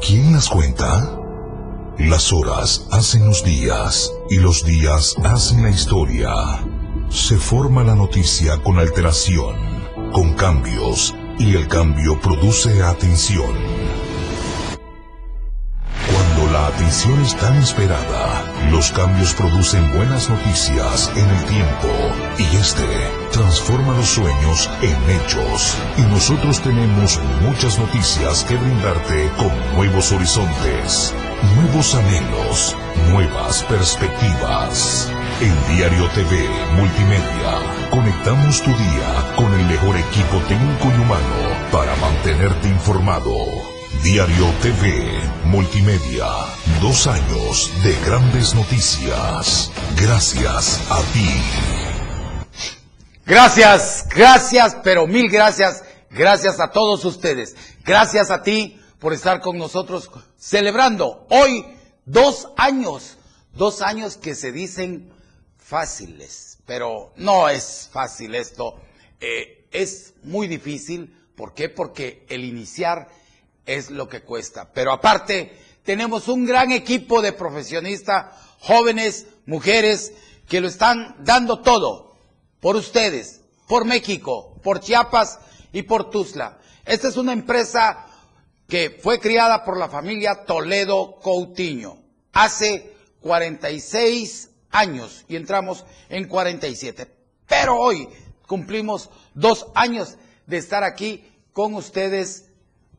¿Quién las cuenta? Las horas hacen los días y los días hacen la historia. Se forma la noticia con alteración, con cambios, y el cambio produce atención. Cuando la atención es tan esperada, los cambios producen buenas noticias en el tiempo y este transforma los sueños en hechos. Y nosotros tenemos muchas noticias que brindarte con nuevos horizontes, nuevos anhelos, nuevas perspectivas. El Diario TV Multimedia. Conectamos tu día con el mejor equipo técnico y humano para mantenerte informado. Diario TV Multimedia. Dos años de grandes noticias. Gracias a ti. Gracias, gracias, pero mil gracias. Gracias a todos ustedes. Gracias a ti por estar con nosotros celebrando hoy dos años. Dos años que se dicen fáciles, pero no es fácil esto. Eh, es muy difícil. ¿Por qué? Porque el iniciar es lo que cuesta. Pero aparte, tenemos un gran equipo de profesionistas, jóvenes, mujeres, que lo están dando todo por ustedes, por México, por Chiapas y por Tuzla. Esta es una empresa que fue criada por la familia Toledo Coutinho hace 46 años y entramos en 47. Pero hoy cumplimos dos años de estar aquí con ustedes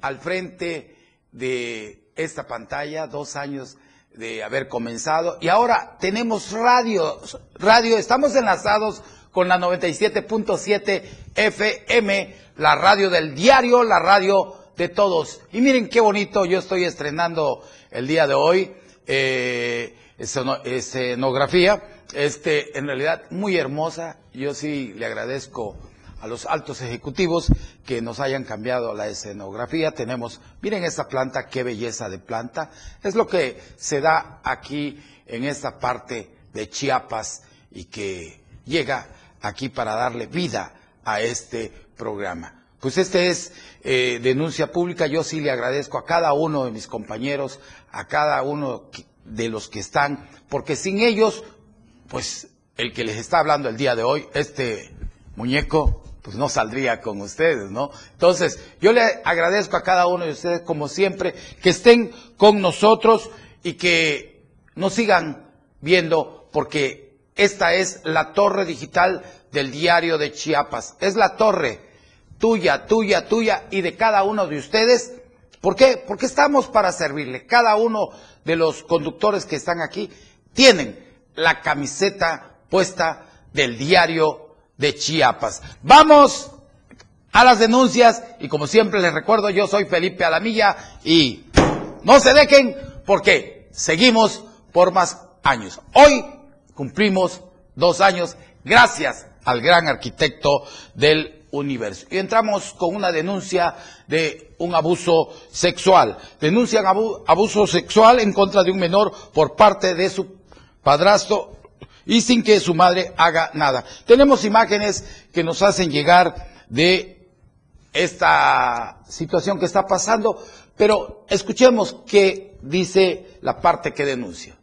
al frente de esta pantalla, dos años de haber comenzado y ahora tenemos radio, radio, estamos enlazados con la 97.7 FM, la radio del diario, la radio de todos. Y miren qué bonito, yo estoy estrenando el día de hoy eh, escenografía, este, en realidad muy hermosa, yo sí le agradezco a los altos ejecutivos que nos hayan cambiado la escenografía. Tenemos, miren esta planta, qué belleza de planta. Es lo que se da aquí en esta parte de Chiapas y que llega aquí para darle vida a este programa. Pues este es eh, denuncia pública. Yo sí le agradezco a cada uno de mis compañeros, a cada uno de los que están, porque sin ellos, pues el que les está hablando el día de hoy, este muñeco, pues no saldría con ustedes, ¿no? Entonces, yo le agradezco a cada uno de ustedes, como siempre, que estén con nosotros y que nos sigan viendo, porque esta es la torre digital del diario de Chiapas. Es la torre tuya, tuya, tuya y de cada uno de ustedes. ¿Por qué? Porque estamos para servirle. Cada uno de los conductores que están aquí tienen la camiseta puesta del diario de Chiapas. Vamos a las denuncias y como siempre les recuerdo, yo soy Felipe Alamilla y no se dejen porque seguimos por más años. Hoy cumplimos dos años gracias al gran arquitecto del universo. Y entramos con una denuncia de un abuso sexual. Denuncian abuso sexual en contra de un menor por parte de su padrastro y sin que su madre haga nada. Tenemos imágenes que nos hacen llegar de esta situación que está pasando, pero escuchemos qué dice la parte que denuncia.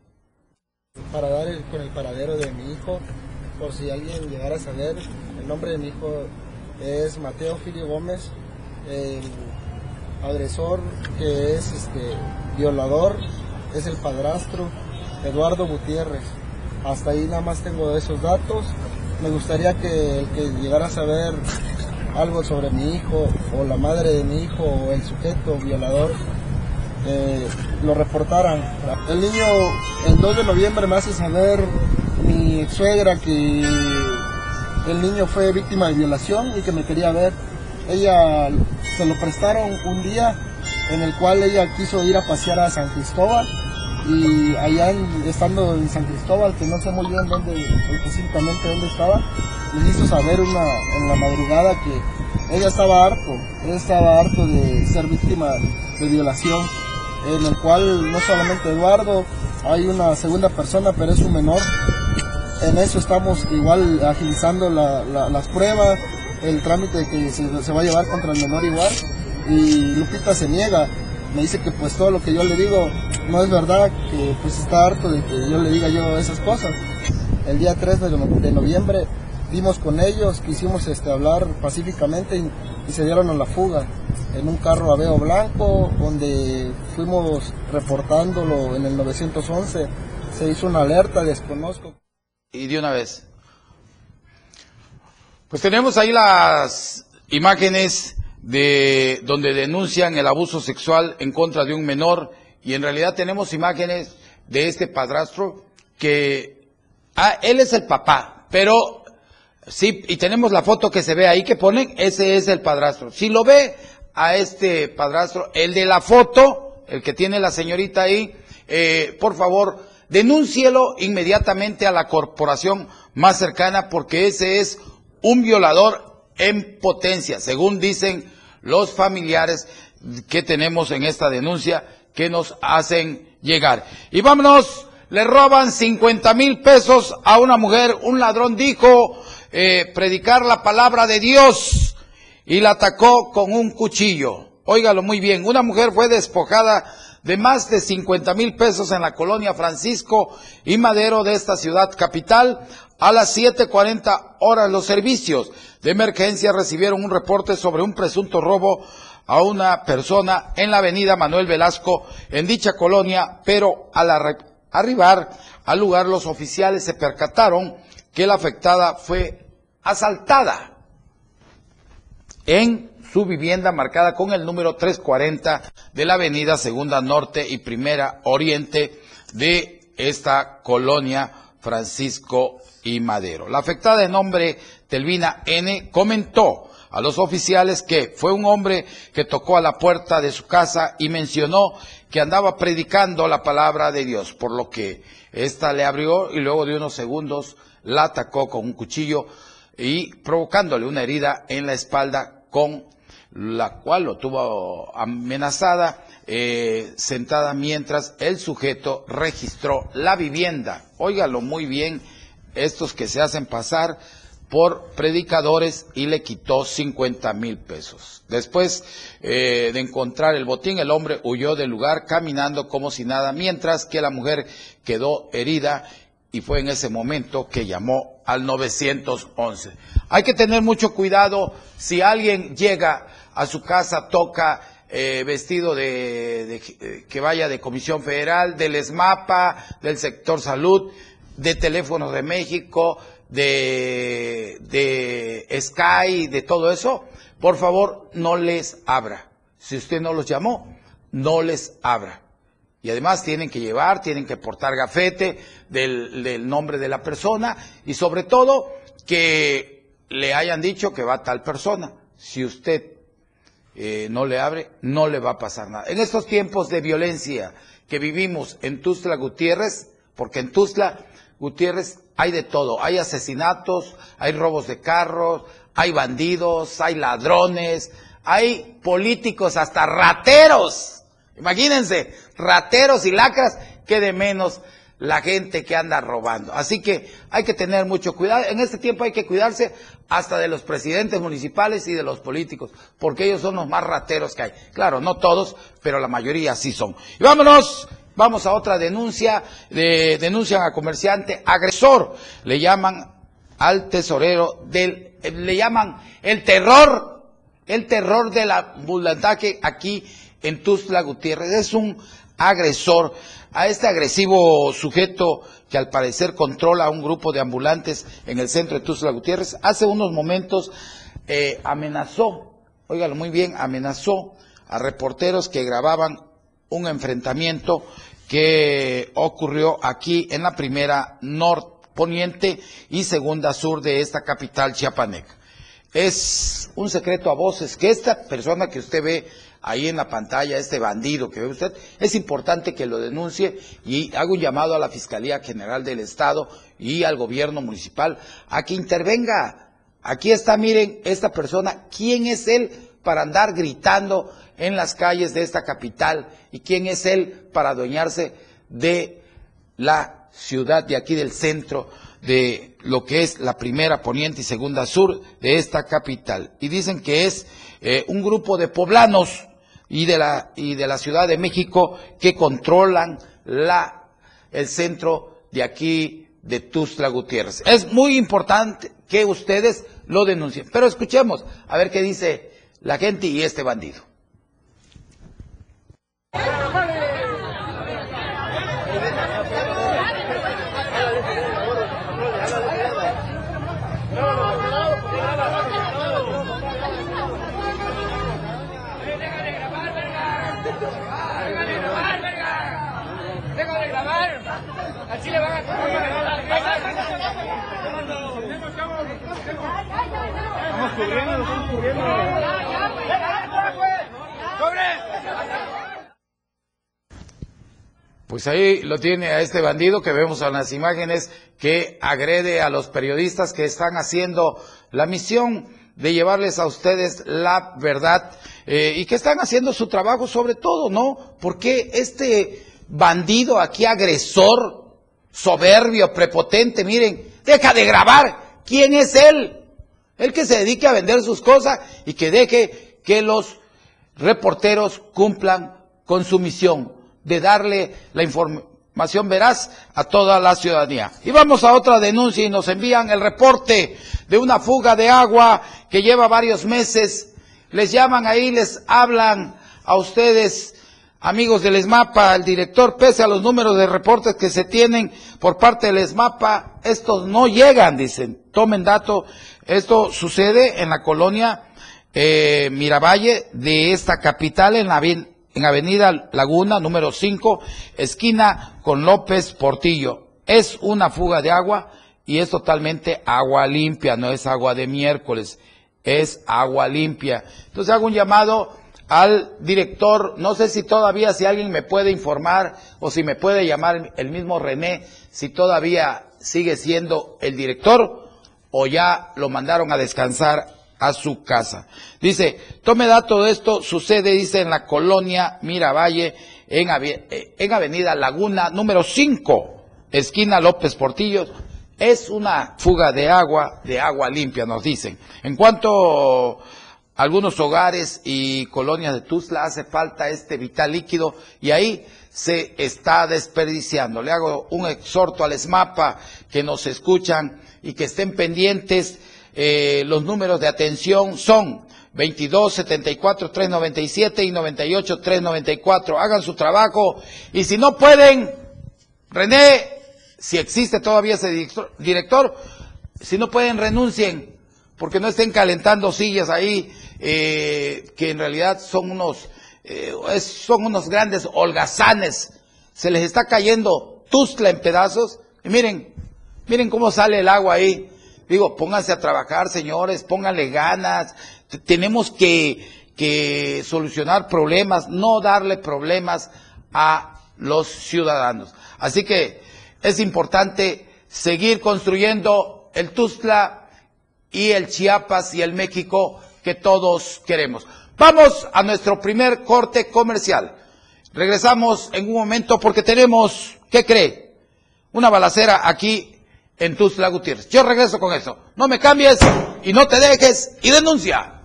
Para dar con el paradero de mi hijo, por si alguien llegara a saber, el nombre de mi hijo es Mateo Filio Gómez, el agresor que es este violador, es el padrastro Eduardo Gutiérrez. Hasta ahí nada más tengo esos datos. Me gustaría que el que llegara a saber algo sobre mi hijo o la madre de mi hijo o el sujeto violador eh, lo reportaran. El niño el 2 de noviembre me hace saber mi suegra que el niño fue víctima de violación y que me quería ver. Ella se lo prestaron un día en el cual ella quiso ir a pasear a San Cristóbal y allá estando en San Cristóbal, que no sé muy bien dónde, específicamente dónde estaba, les hizo saber una, en la madrugada que ella estaba harto, ella estaba harto de ser víctima de violación, en el cual no solamente Eduardo, hay una segunda persona, pero es un menor. En eso estamos igual agilizando las pruebas, el trámite que se va a llevar contra el menor igual y Lupita se niega. Me dice que pues todo lo que yo le digo no es verdad, que pues está harto de que yo le diga yo esas cosas. El día 3 de, noviembre dimos con ellos, quisimos este, hablar pacíficamente y, se dieron a la fuga en un carro aveo blanco donde fuimos reportándolo en el 911. Se hizo una alerta, desconozco. Y de una vez. Pues tenemos ahí las imágenes de donde denuncian el abuso sexual en contra de un menor y en realidad tenemos imágenes de este padrastro que ah, él es el papá, pero sí, y tenemos la foto que se ve ahí que ponen, ese es el padrastro. Si lo ve a este padrastro, el de la foto, el que tiene la señorita ahí, eh, por favor, denúncielo inmediatamente a la corporación más cercana porque ese es un violador en potencia, según dicen los familiares que tenemos en esta denuncia que nos hacen llegar. Y vámonos, le roban 50 mil pesos a una mujer, un ladrón dijo eh, predicar la palabra de Dios y la atacó con un cuchillo. Óigalo muy bien, una mujer fue despojada de más de 50 mil pesos en la colonia Francisco y Madero de esta ciudad capital. A las 7.40 horas los servicios de emergencia recibieron un reporte sobre un presunto robo a una persona en la avenida Manuel Velasco en dicha colonia, pero al arribar al lugar los oficiales se percataron que la afectada fue asaltada en su vivienda marcada con el número 340 de la avenida Segunda Norte y Primera Oriente de esta colonia Francisco y Madero. La afectada de nombre Telvina N comentó a los oficiales que fue un hombre que tocó a la puerta de su casa y mencionó que andaba predicando la palabra de Dios, por lo que ésta le abrió y luego de unos segundos la atacó con un cuchillo y provocándole una herida en la espalda con la cual lo tuvo amenazada, eh, sentada mientras el sujeto registró la vivienda. Óigalo muy bien, estos que se hacen pasar por predicadores y le quitó 50 mil pesos. Después eh, de encontrar el botín, el hombre huyó del lugar caminando como si nada, mientras que la mujer quedó herida y fue en ese momento que llamó al 911. Hay que tener mucho cuidado si alguien llega a su casa, toca eh, vestido de, eh, que vaya de Comisión Federal, del ESMAPA, del sector salud, de Teléfonos de México, de, de Sky, de todo eso, por favor no les abra. Si usted no los llamó, no les abra. Y además tienen que llevar, tienen que portar gafete del, del nombre de la persona y sobre todo que le hayan dicho que va tal persona. Si usted eh, no le abre, no le va a pasar nada. En estos tiempos de violencia que vivimos en Tuzla Gutiérrez, porque en Tuzla Gutiérrez hay de todo, hay asesinatos, hay robos de carros, hay bandidos, hay ladrones, hay políticos hasta rateros. Imagínense, rateros y lacras, que de menos la gente que anda robando. Así que hay que tener mucho cuidado. En este tiempo hay que cuidarse hasta de los presidentes municipales y de los políticos, porque ellos son los más rateros que hay. Claro, no todos, pero la mayoría sí son. Y vámonos, vamos a otra denuncia, de, denuncian a comerciante agresor, le llaman al tesorero del, le llaman el terror, el terror del ambulataje aquí en Tuzla Gutiérrez. Es un agresor a este agresivo sujeto que al parecer controla a un grupo de ambulantes en el centro de Tuzla Gutiérrez, hace unos momentos eh, amenazó, óigalo muy bien, amenazó a reporteros que grababan un enfrentamiento que ocurrió aquí en la primera norponiente y segunda sur de esta capital chiapaneca. Es un secreto a voces que esta persona que usted ve ahí en la pantalla, este bandido que ve usted, es importante que lo denuncie y hago un llamado a la Fiscalía General del Estado y al gobierno municipal a que intervenga. Aquí está, miren, esta persona, ¿quién es él para andar gritando en las calles de esta capital? ¿Y quién es él para adueñarse de la ciudad de aquí del centro de lo que es la primera poniente y segunda sur de esta capital. Y dicen que es eh, un grupo de poblanos y de la y de la Ciudad de México que controlan la el centro de aquí de Tuzla Gutiérrez. Es muy importante que ustedes lo denuncien. Pero escuchemos a ver qué dice la gente y este bandido. Pues ahí lo tiene a este bandido que vemos en las imágenes que agrede a los periodistas que están haciendo la misión de llevarles a ustedes la verdad eh, y que están haciendo su trabajo sobre todo, ¿no? Porque este bandido aquí, agresor, soberbio, prepotente, miren, deja de grabar. ¿Quién es él? El que se dedique a vender sus cosas y que deje que los reporteros cumplan con su misión de darle la información veraz a toda la ciudadanía. Y vamos a otra denuncia y nos envían el reporte de una fuga de agua que lleva varios meses. Les llaman ahí, les hablan a ustedes amigos del ESMAPA, el director, pese a los números de reportes que se tienen por parte del ESMAPA, estos no llegan, dicen. Tomen dato, esto sucede en la colonia eh, Miravalle de esta capital, en la en Avenida Laguna, número 5, esquina con López Portillo. Es una fuga de agua y es totalmente agua limpia, no es agua de miércoles, es agua limpia. Entonces hago un llamado al director, no sé si todavía, si alguien me puede informar o si me puede llamar el mismo René, si todavía sigue siendo el director o ya lo mandaron a descansar a su casa. Dice, tome dato de esto, sucede, dice, en la colonia Miravalle, en, en Avenida Laguna, número 5, esquina López Portillos. Es una fuga de agua, de agua limpia, nos dicen. En cuanto algunos hogares y colonias de Tuzla hace falta este vital líquido y ahí se está desperdiciando. Le hago un exhorto al ESMAPA que nos escuchan y que estén pendientes. Eh, los números de atención son 22 74 397 y 98 394. Hagan su trabajo y si no pueden, René, si existe todavía ese director, si no pueden, renuncien, porque no estén calentando sillas ahí eh, que en realidad son unos, eh, son unos grandes holgazanes. Se les está cayendo Tuzla en pedazos. Y miren, miren cómo sale el agua ahí. Digo, pónganse a trabajar, señores, pónganle ganas. tenemos que, que solucionar problemas, no darle problemas a los ciudadanos. Así que es importante seguir construyendo el Tuzla y el Chiapas y el México que todos queremos. Vamos a nuestro primer corte comercial. Regresamos en un momento porque tenemos, ¿qué cree? Una balacera aquí en Tuzla Gutiérrez. Yo regreso con eso. No me cambies y no te dejes y denuncia.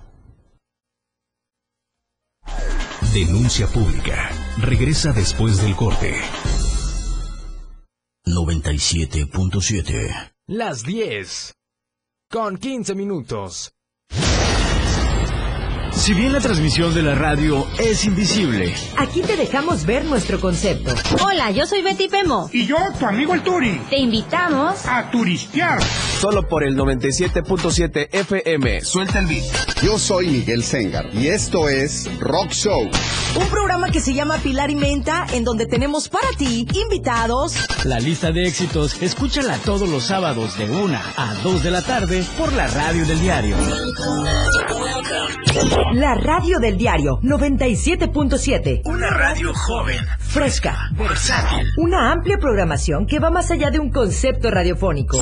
Denuncia pública. Regresa después del corte. 97.7. Las 10. Con 15 minutos. Si bien la transmisión de la radio es invisible, aquí te dejamos ver nuestro concepto. Hola, yo soy Betty Pemo. Y yo, tu amigo el Turi. Te invitamos a turistear. Solo por el 97.7 FM. Suelta el beat. Yo soy Miguel Sengar y esto es Rock Show. Un programa que se llama Pilar y Menta, en donde tenemos para ti invitados. La lista de éxitos, escúchala todos los sábados de 1 a 2 de la tarde por la radio del diario. La radio del diario 97.7. Una radio joven, fresca, versátil. Una amplia programación que va más allá de un concepto radiofónico.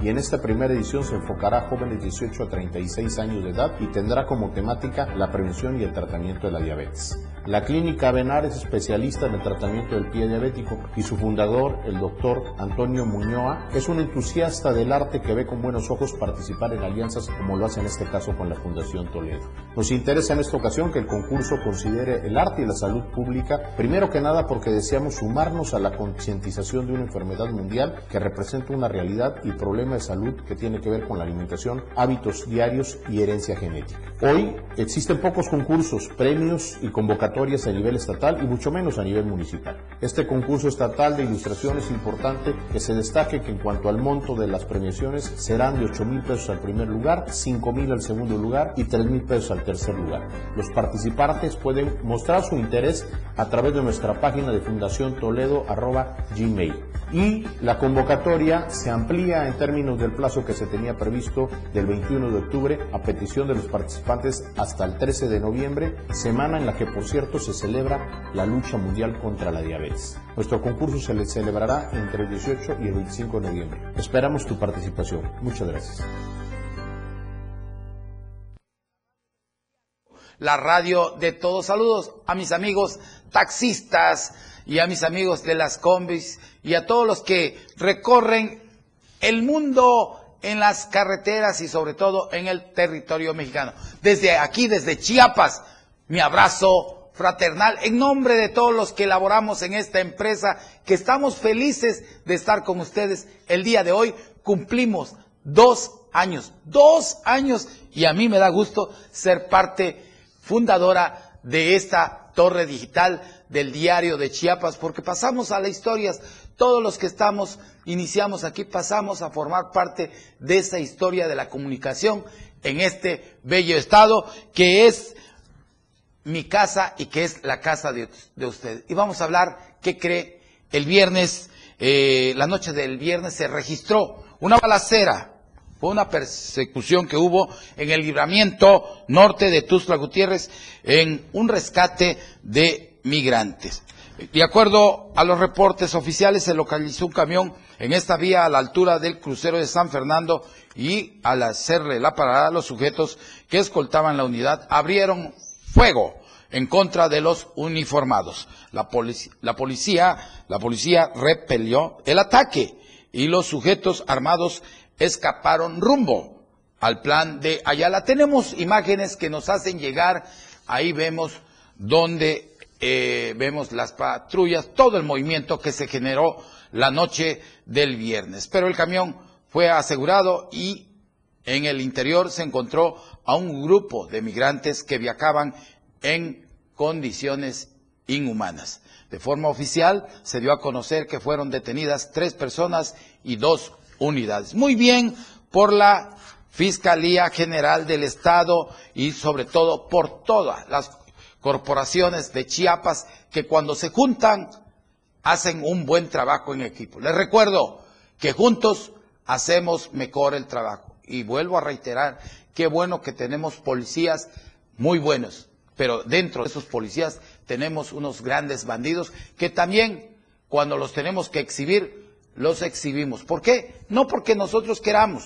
y en esta primera edición se enfocará a jóvenes de 18 a 36 años de edad y tendrá como temática la prevención y el tratamiento de la diabetes. La clínica Benar es especialista en el tratamiento del pie diabético y su fundador, el doctor Antonio Muñoa, es un entusiasta del arte que ve con buenos ojos participar en alianzas como lo hace en este caso con la Fundación Toledo. Nos interesa en esta ocasión que el concurso considere el arte y la salud pública, primero que nada porque deseamos sumarnos a la concientización de una enfermedad mundial que representa una realidad y problema de salud que tiene que ver con la alimentación, hábitos diarios y herencia genética. Hoy existen pocos concursos, premios y convocatorias a nivel estatal y mucho menos a nivel municipal. Este concurso estatal de ilustración es importante que se destaque que en cuanto al monto de las premiaciones serán de 8 mil pesos al primer lugar, 5 mil al segundo lugar y 3 mil pesos al tercer lugar. Los participantes pueden mostrar su interés a través de nuestra página de Fundación Toledo gmail. Y la convocatoria se amplía en términos del plazo que se tenía previsto del 21 de octubre a petición de los participantes hasta el 13 de noviembre, semana en la que por cierto se celebra la lucha mundial contra la diabetes. Nuestro concurso se le celebrará entre el 18 y el 25 de noviembre. Esperamos tu participación. Muchas gracias. La radio de todos. Saludos a mis amigos taxistas y a mis amigos de las combis y a todos los que recorren el mundo en las carreteras y sobre todo en el territorio mexicano. Desde aquí, desde Chiapas, mi abrazo fraternal en nombre de todos los que elaboramos en esta empresa, que estamos felices de estar con ustedes el día de hoy. Cumplimos dos años, dos años, y a mí me da gusto ser parte fundadora de esta torre digital del diario de Chiapas, porque pasamos a la historia, todos los que estamos, iniciamos aquí, pasamos a formar parte de esa historia de la comunicación en este bello estado que es mi casa y que es la casa de, usted. Y vamos a hablar, ¿qué cree? El viernes, eh, la noche del viernes se registró una balacera, fue una persecución que hubo en el libramiento norte de Tuzla Gutiérrez en un rescate de migrantes. De acuerdo a los reportes oficiales, se localizó un camión en esta vía a la altura del crucero de San Fernando y al hacerle la parada, los sujetos que escoltaban la unidad abrieron fuego en contra de los uniformados. La, la, policía, la policía repelió el ataque y los sujetos armados escaparon rumbo al plan de Ayala. Tenemos imágenes que nos hacen llegar, ahí vemos donde eh, vemos las patrullas, todo el movimiento que se generó la noche del viernes. Pero el camión fue asegurado y en el interior se encontró a un grupo de migrantes que viajaban en condiciones inhumanas. De forma oficial se dio a conocer que fueron detenidas tres personas y dos unidades. Muy bien por la Fiscalía General del Estado y sobre todo por todas las corporaciones de Chiapas que cuando se juntan hacen un buen trabajo en equipo. Les recuerdo que juntos hacemos mejor el trabajo. Y vuelvo a reiterar, qué bueno que tenemos policías muy buenos, pero dentro de esos policías tenemos unos grandes bandidos que también cuando los tenemos que exhibir, los exhibimos. ¿Por qué? No porque nosotros queramos,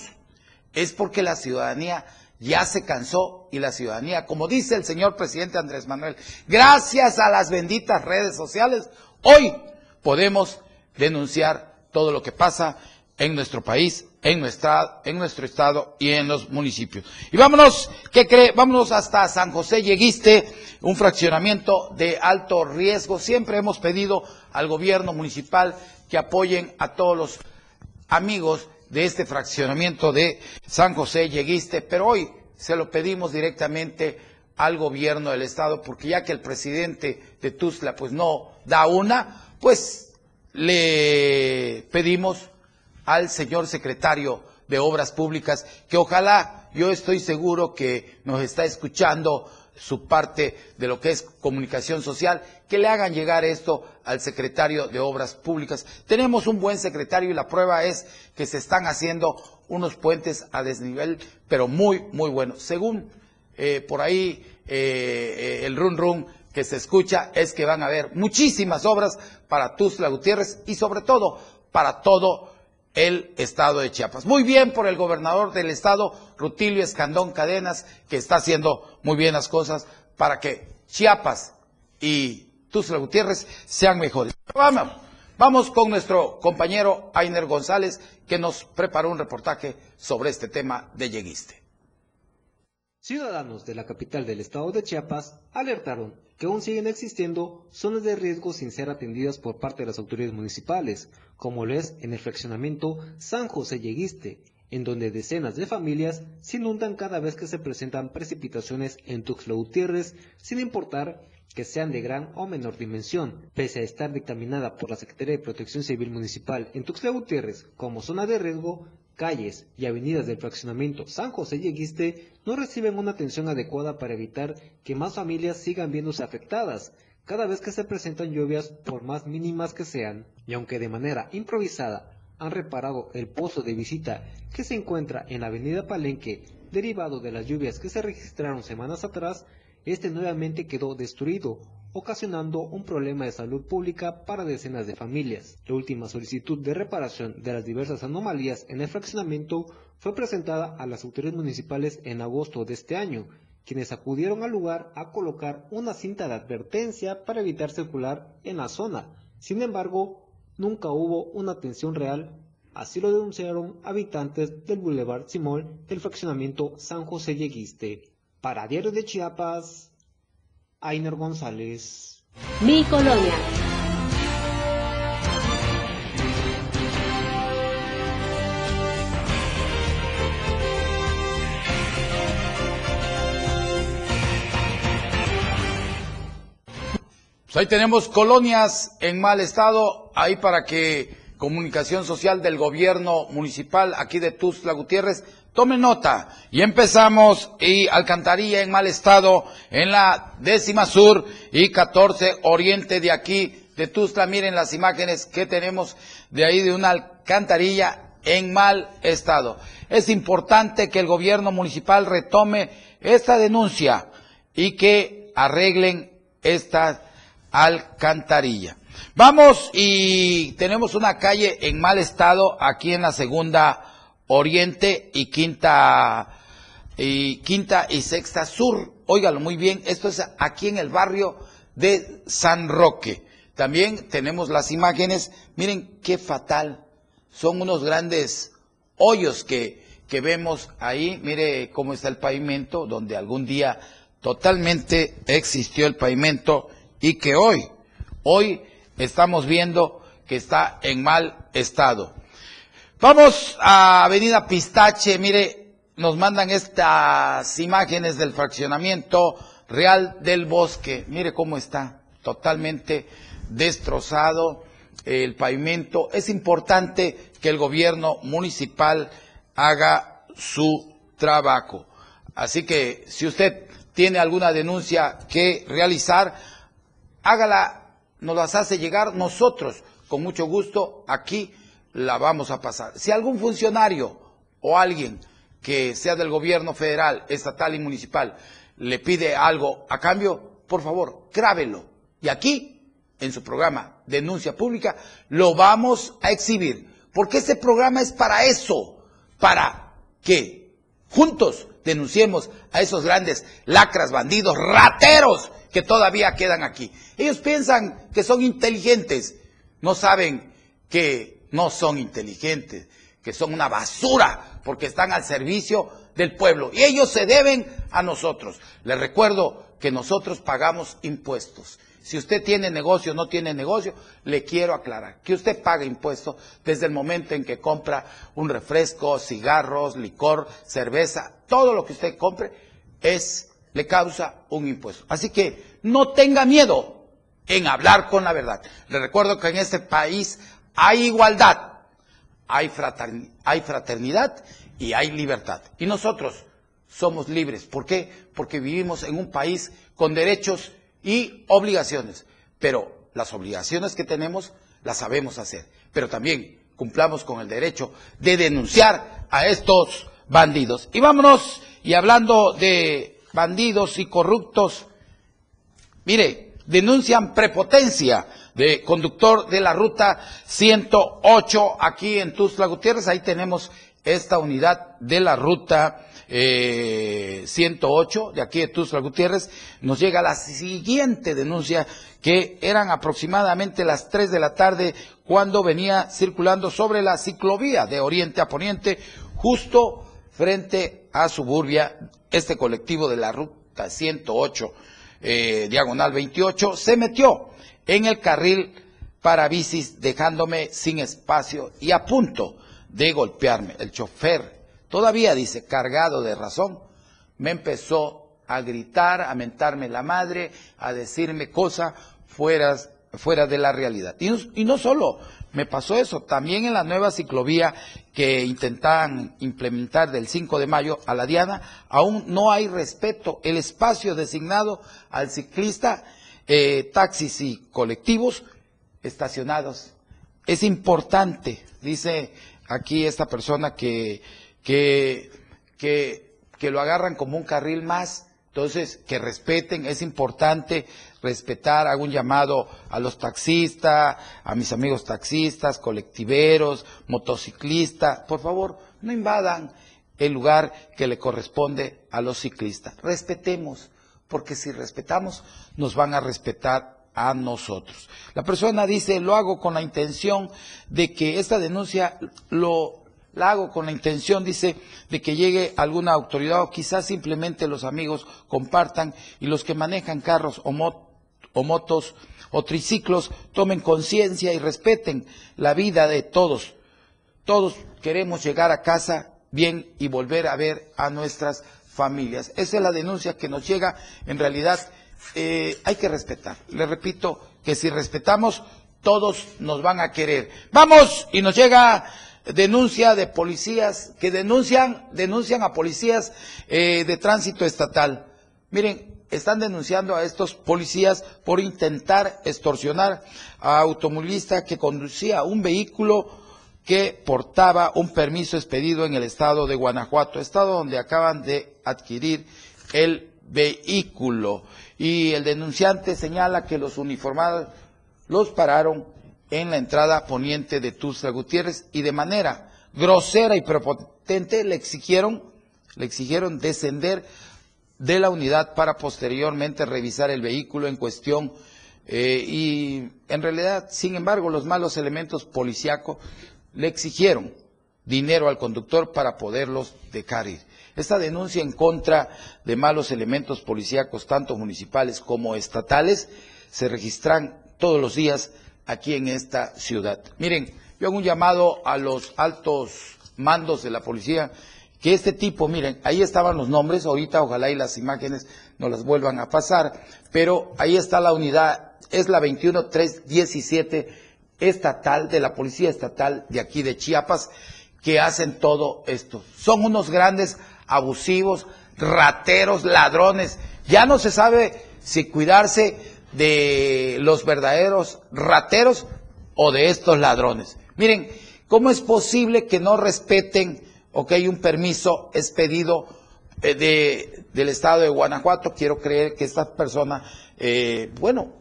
es porque la ciudadanía ya se cansó y la ciudadanía, como dice el señor presidente Andrés Manuel, gracias a las benditas redes sociales, hoy podemos denunciar todo lo que pasa en nuestro país, en, nuestra, en nuestro estado y en los municipios. Y vámonos, ¿qué cree? Vámonos hasta San José Lleguiste, un fraccionamiento de alto riesgo. Siempre hemos pedido al gobierno municipal que apoyen a todos los amigos de este fraccionamiento de San José Lleguiste, pero hoy se lo pedimos directamente al gobierno del estado, porque ya que el presidente de Tuzla pues no da una, pues le pedimos al señor secretario de Obras Públicas, que ojalá, yo estoy seguro que nos está escuchando su parte de lo que es comunicación social, que le hagan llegar esto al secretario de Obras Públicas. Tenemos un buen secretario y la prueba es que se están haciendo unos puentes a desnivel, pero muy, muy buenos. Según eh, por ahí eh, eh, el run run que se escucha es que van a haber muchísimas obras para Tuzla Gutiérrez y sobre todo para todo el estado de Chiapas. Muy bien por el gobernador del estado, Rutilio Escandón Cadenas, que está haciendo muy bien las cosas para que Chiapas y Tuzla Gutiérrez sean mejores. Vamos, vamos con nuestro compañero Ainer González, que nos preparó un reportaje sobre este tema de Lleguiste. Ciudadanos de la capital del estado de Chiapas alertaron que aún siguen existiendo zonas de riesgo sin ser atendidas por parte de las autoridades municipales, como lo es en el fraccionamiento San José Lleguiste, en donde decenas de familias se inundan cada vez que se presentan precipitaciones en Tuxtla sin importar que sean de gran o menor dimensión, pese a estar dictaminada por la Secretaría de Protección Civil Municipal en Tuxtla como zona de riesgo, calles y avenidas del fraccionamiento San José Lleguiste no reciben una atención adecuada para evitar que más familias sigan viéndose afectadas. Cada vez que se presentan lluvias por más mínimas que sean, y aunque de manera improvisada han reparado el pozo de visita que se encuentra en la avenida Palenque derivado de las lluvias que se registraron semanas atrás, este nuevamente quedó destruido, ocasionando un problema de salud pública para decenas de familias. La última solicitud de reparación de las diversas anomalías en el fraccionamiento fue presentada a las autoridades municipales en agosto de este año, quienes acudieron al lugar a colocar una cinta de advertencia para evitar circular en la zona. Sin embargo, nunca hubo una atención real, así lo denunciaron habitantes del Boulevard Simón del fraccionamiento San José Lleguiste. Para Diario de Chiapas, Ainer González. Mi colonia. Pues ahí tenemos colonias en mal estado, ahí para que comunicación social del gobierno municipal aquí de Tuzla Gutiérrez tome nota. Y empezamos y alcantarilla en mal estado en la décima sur y 14 oriente de aquí de Tuzla. Miren las imágenes que tenemos de ahí de una alcantarilla en mal estado. Es importante que el gobierno municipal retome esta denuncia y que arreglen esta alcantarilla. Vamos y tenemos una calle en mal estado aquí en la segunda oriente y quinta y quinta y sexta sur. Óigalo muy bien, esto es aquí en el barrio de San Roque. También tenemos las imágenes, miren qué fatal. Son unos grandes hoyos que, que vemos ahí. Mire cómo está el pavimento, donde algún día totalmente existió el pavimento y que hoy, hoy estamos viendo que está en mal estado. Vamos a Avenida Pistache, mire, nos mandan estas imágenes del fraccionamiento real del bosque. Mire cómo está, totalmente destrozado el pavimento. Es importante que el gobierno municipal haga su trabajo. Así que si usted tiene alguna denuncia que realizar, hágala, nos las hace llegar nosotros, con mucho gusto, aquí la vamos a pasar. Si algún funcionario o alguien que sea del gobierno federal, estatal y municipal le pide algo a cambio, por favor, grábelo. Y aquí, en su programa Denuncia Pública, lo vamos a exhibir. Porque este programa es para eso, para que juntos denunciemos a esos grandes lacras, bandidos, rateros que todavía quedan aquí. Ellos piensan que son inteligentes, no saben que no son inteligentes, que son una basura, porque están al servicio del pueblo. Y ellos se deben a nosotros. Les recuerdo que nosotros pagamos impuestos. Si usted tiene negocio o no tiene negocio, le quiero aclarar que usted paga impuestos desde el momento en que compra un refresco, cigarros, licor, cerveza, todo lo que usted compre es le causa un impuesto. Así que no tenga miedo en hablar con la verdad. Le recuerdo que en este país hay igualdad, hay, fraterni- hay fraternidad y hay libertad. Y nosotros somos libres. ¿Por qué? Porque vivimos en un país con derechos y obligaciones. Pero las obligaciones que tenemos las sabemos hacer. Pero también cumplamos con el derecho de denunciar a estos bandidos. Y vámonos, y hablando de bandidos y corruptos, Mire, denuncian prepotencia de conductor de la ruta 108 aquí en Tuzla Gutiérrez. Ahí tenemos esta unidad de la ruta eh, 108 de aquí de Tuzla Gutiérrez. Nos llega la siguiente denuncia que eran aproximadamente las 3 de la tarde cuando venía circulando sobre la ciclovía de oriente a poniente justo frente a Suburbia este colectivo de la ruta 108 eh, diagonal 28, se metió en el carril para bicis dejándome sin espacio y a punto de golpearme. El chofer, todavía dice, cargado de razón, me empezó a gritar, a mentarme la madre, a decirme cosas fuera, de la realidad. Y no solo me pasó eso, también en la nueva ciclovía que intentaban implementar del 5 de mayo a la Diana, aún no hay respeto. El espacio designado al ciclista, eh, taxis y colectivos estacionados. Es importante, dice aquí esta persona, que, que, que, que lo agarran como un carril más. Entonces, que respeten, es importante respetar, hago un llamado a los taxistas, a mis amigos taxistas, colectiveros, motociclistas, por favor, no invadan el lugar que le corresponde a los ciclistas. Respetemos, porque si respetamos, nos van a respetar a nosotros. La persona dice, lo hago con la intención de que esta denuncia lo hago con la intención, dice, de que llegue alguna autoridad o quizás simplemente los amigos compartan y los que manejan carros o, o motos o triciclos tomen conciencia y respeten la vida de todos. Todos queremos llegar a casa bien y volver a ver a nuestras familias. Esa es la denuncia que nos llega. En realidad, eh, hay que respetar. Le repito que si respetamos, todos nos van a querer. Vamos, y nos llega denuncia de policías que denuncian, denuncian a policías eh, de tránsito estatal. Miren, están denunciando a estos policías por intentar extorsionar a automovilista que conducía un vehículo que portaba un permiso expedido en el estado de Guanajuato, estado donde acaban de adquirir el vehículo. Y el denunciante señala que los uniformados los pararon en la entrada poniente de Tuzla Gutiérrez y de manera grosera y prepotente le exigieron, le exigieron descender de la unidad para posteriormente revisar el vehículo en cuestión eh, y en realidad, sin embargo, los malos elementos policíacos le exigieron dinero al conductor para poderlos dejar. Esta denuncia en contra de malos elementos policíacos, tanto municipales como estatales, se registran todos los días aquí en esta ciudad. Miren, yo hago un llamado a los altos mandos de la policía que este tipo, miren, ahí estaban los nombres, ahorita ojalá y las imágenes no las vuelvan a pasar, pero ahí está la unidad, es la 21317 estatal de la Policía Estatal de aquí de Chiapas, que hacen todo esto. Son unos grandes abusivos, rateros, ladrones. Ya no se sabe si cuidarse de los verdaderos rateros o de estos ladrones. Miren, ¿cómo es posible que no respeten, ok, un permiso expedido eh, de, del estado de Guanajuato? Quiero creer que estas personas, eh, bueno,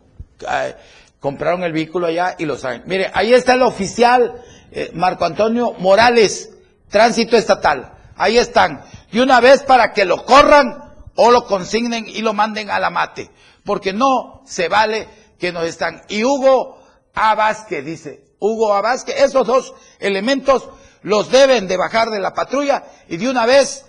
compraron el vehículo allá y lo saben. Mire, ahí está el oficial eh, Marco Antonio Morales, tránsito estatal. Ahí están. De una vez para que lo corran o lo consignen y lo manden a la mate. Porque no se vale que nos están. Y Hugo A. Vázquez dice, Hugo A. Vázquez, esos dos elementos los deben de bajar de la patrulla y de una vez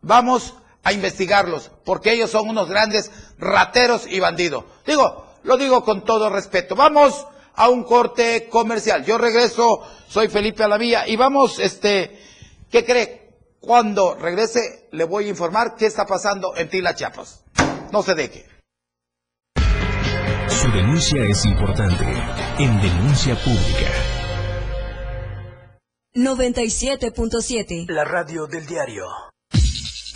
vamos a investigarlos, porque ellos son unos grandes rateros y bandidos. Digo, lo digo con todo respeto. Vamos a un corte comercial. Yo regreso, soy Felipe Alavía y vamos, este, ¿qué cree? Cuando regrese le voy a informar qué está pasando en Tila, Chiapas. No se deje. Su denuncia es importante. En Denuncia Pública. 97.7. La radio del diario.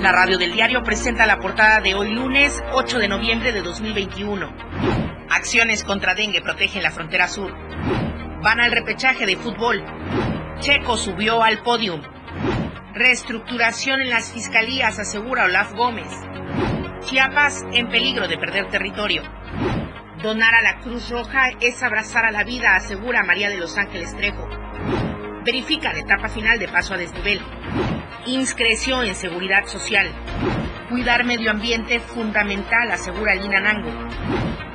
La radio del diario presenta la portada de hoy lunes 8 de noviembre de 2021. Acciones contra dengue protegen la frontera sur. Van al repechaje de fútbol. Checo subió al podium. Reestructuración en las fiscalías, asegura Olaf Gómez. Chiapas en peligro de perder territorio. Donar a la Cruz Roja es abrazar a la vida, asegura María de los Ángeles Trejo. Verifican etapa final de paso a desnivel. IMSS creció en seguridad social. Cuidar medio ambiente fundamental, asegura Lina Nango.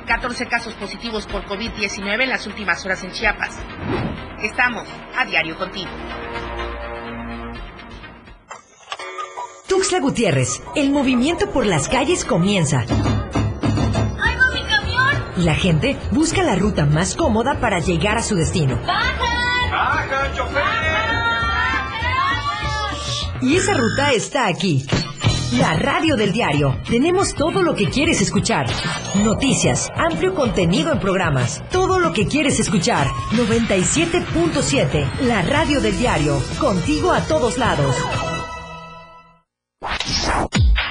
14 casos positivos por COVID-19 en las últimas horas en Chiapas. Estamos a diario contigo. Tuxtla Gutiérrez, el movimiento por las calles comienza. ¡Ay, mi camión! Y la gente busca la ruta más cómoda para llegar a su destino. ¡Baja, chofer! Y esa ruta está aquí. La radio del diario. Tenemos todo lo que quieres escuchar. Noticias, amplio contenido en programas. Todo lo que quieres escuchar. 97.7. La radio del diario. Contigo a todos lados.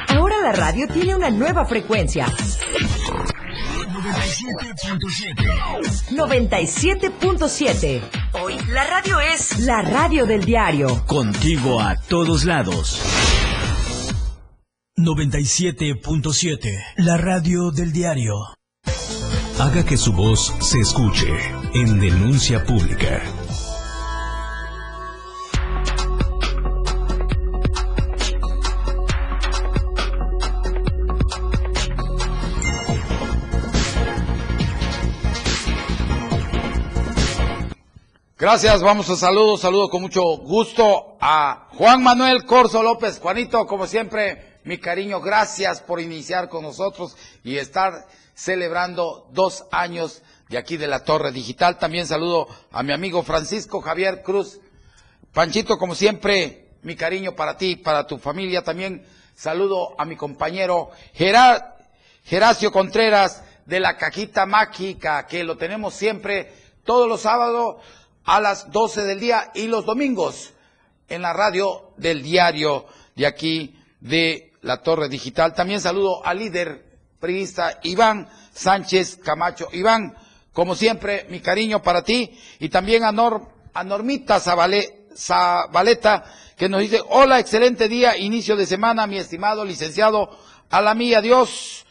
Ahora la radio tiene una nueva frecuencia. 97.7. Hoy la radio es la radio del diario. Contigo a todos lados. 97.7. La radio del diario. Haga que su voz se escuche en denuncia pública. Gracias, vamos a saludos, saludo con mucho gusto a Juan Manuel Corso López. Juanito, como siempre, mi cariño, gracias por iniciar con nosotros y estar celebrando dos años de aquí de la Torre Digital. También saludo a mi amigo Francisco Javier Cruz. Panchito, como siempre, mi cariño para ti, para tu familia. También saludo a mi compañero Gerard, Geracio Contreras de la Cajita Mágica, que lo tenemos siempre todos los sábados a las 12 del día y los domingos en la radio del diario de aquí de la Torre Digital. También saludo al líder priista Iván Sánchez Camacho. Iván, como siempre, mi cariño para ti y también a, Nor- a Normita Zabale- Zabaleta que nos dice, hola, excelente día, inicio de semana, mi estimado licenciado, a la mía, Dios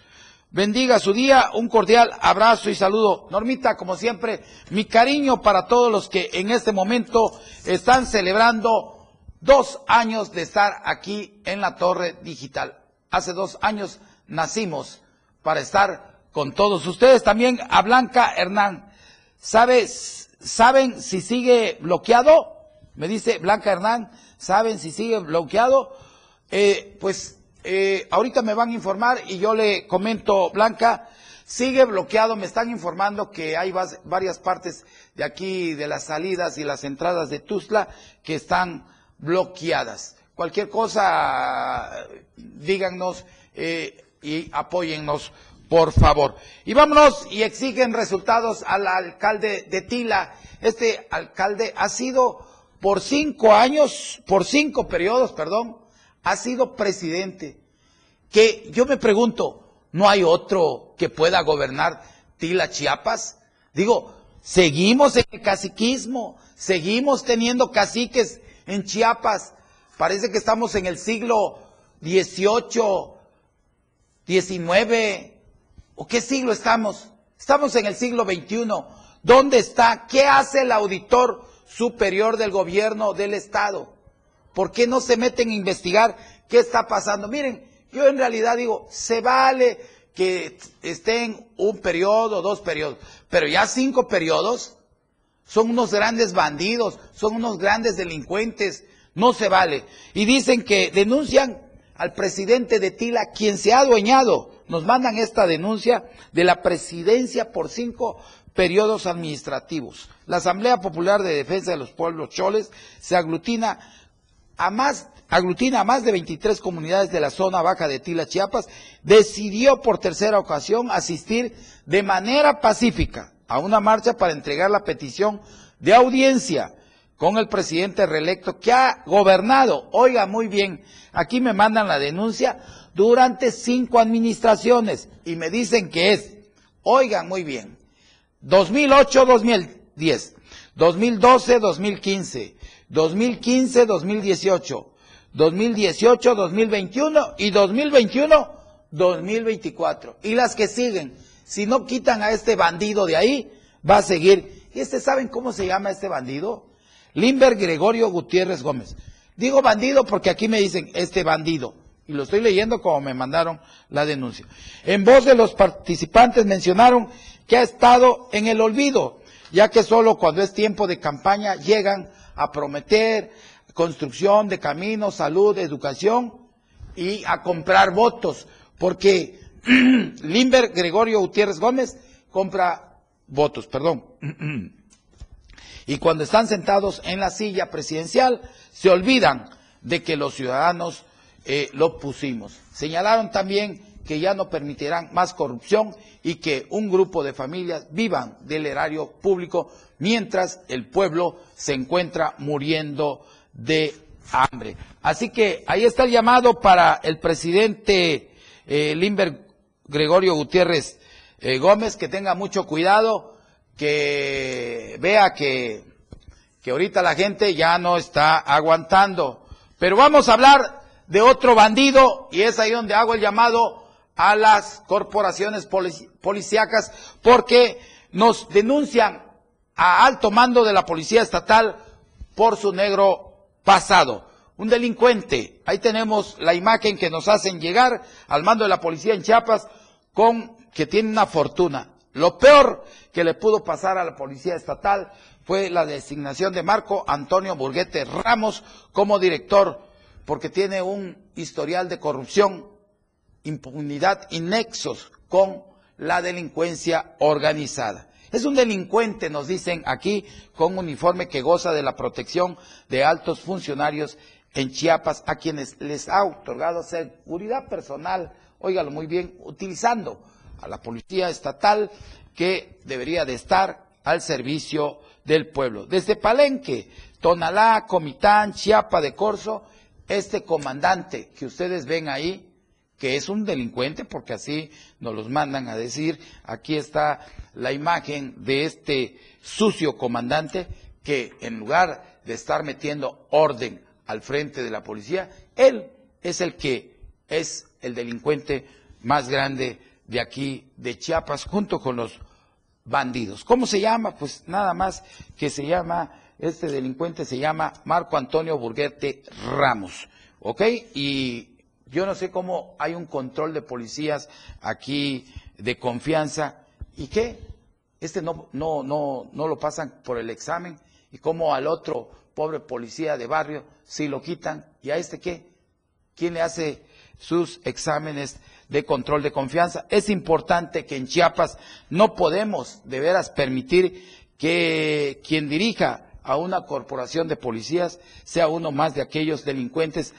bendiga su día, un cordial abrazo y saludo. Normita, como siempre, mi cariño para todos los que en este momento están celebrando dos años de estar aquí en la Torre Digital. Hace dos años nacimos para estar con todos ustedes. También a Blanca Hernán. ¿Sabes, ¿Saben si sigue bloqueado? Me dice Blanca Hernán, ¿saben si sigue bloqueado? Eh, pues eh, ahorita me van a informar y yo le comento, Blanca, sigue bloqueado, me están informando que hay varias partes de aquí, de las salidas y las entradas de Tuzla, que están bloqueadas. Cualquier cosa, díganos eh, y apóyennos, por favor. Y vámonos y exigen resultados al alcalde de Tila. Este alcalde ha sido por cinco años, por cinco periodos, perdón, ha sido presidente. Que yo me pregunto, ¿no hay otro que pueda gobernar Tila Chiapas? Digo, seguimos en el caciquismo, seguimos teniendo caciques en Chiapas. Parece que estamos en el siglo 18, 19, ¿o qué siglo estamos? Estamos en el siglo XXI. ¿Dónde está? ¿Qué hace el auditor superior del gobierno del Estado? ¿Por qué no se meten a investigar qué está pasando? Miren, yo en realidad digo, se vale que estén un periodo, dos periodos, pero ya cinco periodos son unos grandes bandidos, son unos grandes delincuentes, no se vale. Y dicen que denuncian al presidente de Tila, quien se ha adueñado, nos mandan esta denuncia de la presidencia por cinco periodos administrativos. La Asamblea Popular de Defensa de los Pueblos Choles se aglutina a más aglutina a más de 23 comunidades de la zona baja de Tila, Chiapas, decidió por tercera ocasión asistir de manera pacífica a una marcha para entregar la petición de audiencia con el presidente reelecto que ha gobernado, oiga muy bien, aquí me mandan la denuncia, durante cinco administraciones y me dicen que es, oigan muy bien, 2008-2010, 2012-2015, 2015-2018, 2018-2021 y 2021-2024. Y las que siguen, si no quitan a este bandido de ahí, va a seguir. ¿Y este saben cómo se llama este bandido? Limber Gregorio Gutiérrez Gómez. Digo bandido porque aquí me dicen este bandido. Y lo estoy leyendo como me mandaron la denuncia. En voz de los participantes mencionaron que ha estado en el olvido, ya que solo cuando es tiempo de campaña llegan a prometer construcción de caminos, salud, educación y a comprar votos, porque Limber Gregorio Gutiérrez Gómez compra votos, perdón. y cuando están sentados en la silla presidencial, se olvidan de que los ciudadanos eh, lo pusimos. Señalaron también que ya no permitirán más corrupción y que un grupo de familias vivan del erario público mientras el pueblo se encuentra muriendo de hambre. Así que ahí está el llamado para el presidente eh, Limber Gregorio Gutiérrez eh, Gómez, que tenga mucho cuidado, que vea que, que ahorita la gente ya no está aguantando. Pero vamos a hablar de otro bandido y es ahí donde hago el llamado a las corporaciones policíacas porque nos denuncian a alto mando de la policía estatal por su negro pasado. Un delincuente, ahí tenemos la imagen que nos hacen llegar al mando de la policía en Chiapas con que tiene una fortuna. Lo peor que le pudo pasar a la policía estatal fue la designación de Marco Antonio Burguete Ramos como director, porque tiene un historial de corrupción, impunidad y nexos con la delincuencia organizada. Es un delincuente, nos dicen aquí, con uniforme que goza de la protección de altos funcionarios en Chiapas, a quienes les ha otorgado seguridad personal, óigalo muy bien, utilizando a la policía estatal que debería de estar al servicio del pueblo. Desde Palenque, Tonalá, Comitán, Chiapa de Corzo, este comandante que ustedes ven ahí, que es un delincuente, porque así nos los mandan a decir, aquí está la imagen de este sucio comandante que en lugar de estar metiendo orden al frente de la policía, él es el que es el delincuente más grande de aquí, de Chiapas, junto con los bandidos. ¿Cómo se llama? Pues nada más que se llama, este delincuente se llama Marco Antonio Burguete Ramos, ¿ok? Y yo no sé cómo hay un control de policías aquí de confianza. Y qué, este no, no, no, no lo pasan por el examen. Y cómo al otro pobre policía de barrio si lo quitan y a este qué, quién le hace sus exámenes de control de confianza. Es importante que en Chiapas no podemos de veras permitir que quien dirija a una corporación de policías sea uno más de aquellos delincuentes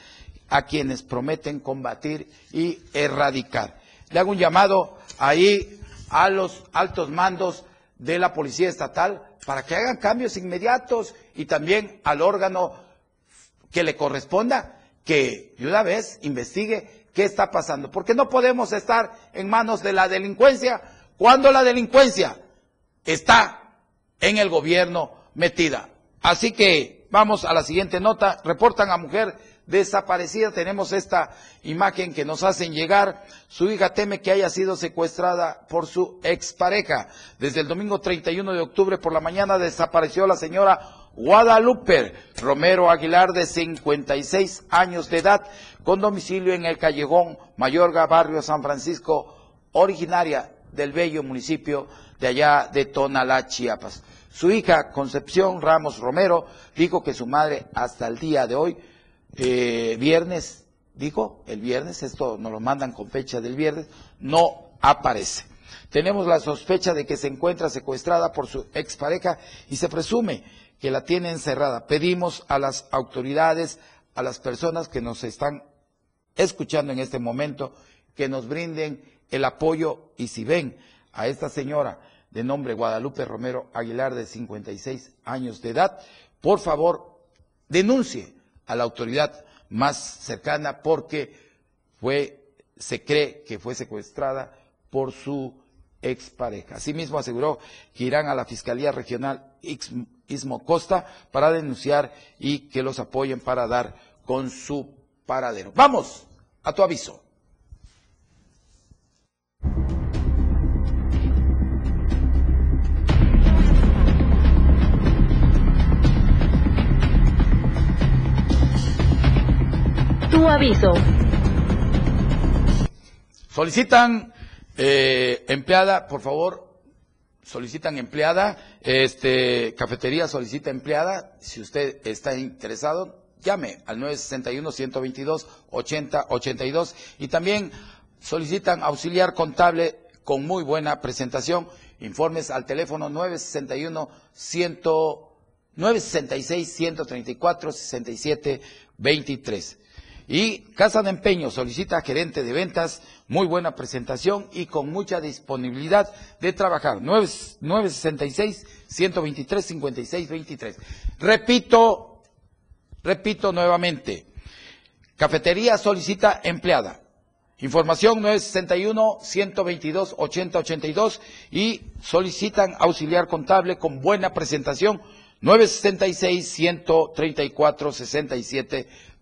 a quienes prometen combatir y erradicar. Le hago un llamado ahí a los altos mandos de la Policía Estatal para que hagan cambios inmediatos y también al órgano que le corresponda que de una vez investigue qué está pasando. Porque no podemos estar en manos de la delincuencia cuando la delincuencia está en el gobierno metida. Así que vamos a la siguiente nota. Reportan a mujer desaparecida. Tenemos esta imagen que nos hacen llegar. Su hija teme que haya sido secuestrada por su expareja. Desde el domingo 31 de octubre por la mañana desapareció la señora Guadalupe Romero Aguilar de 56 años de edad con domicilio en el callejón Mayorga, barrio San Francisco, originaria del bello municipio de allá de Tonalá, Chiapas. Su hija, Concepción Ramos Romero, dijo que su madre hasta el día de hoy, eh, viernes, dijo, el viernes, esto nos lo mandan con fecha del viernes, no aparece. Tenemos la sospecha de que se encuentra secuestrada por su expareja y se presume que la tiene encerrada. Pedimos a las autoridades, a las personas que nos están escuchando en este momento, que nos brinden el apoyo y si ven a esta señora de nombre Guadalupe Romero Aguilar de 56 años de edad, por favor denuncie a la autoridad más cercana porque fue, se cree que fue secuestrada por su expareja. Asimismo aseguró que irán a la Fiscalía Regional Istmo Costa para denunciar y que los apoyen para dar con su paradero. Vamos a tu aviso. Aviso. Solicitan eh, empleada, por favor, solicitan empleada, este, cafetería solicita empleada, si usted está interesado, llame al 961-122-8082 y también solicitan auxiliar contable con muy buena presentación, informes al teléfono 961 100 966 134 67 23. Y Casa de Empeño solicita gerente de ventas, muy buena presentación y con mucha disponibilidad de trabajar. 966-123-5623. Repito, repito nuevamente. Cafetería solicita empleada. Información 961-122-8082 y solicitan auxiliar contable con buena presentación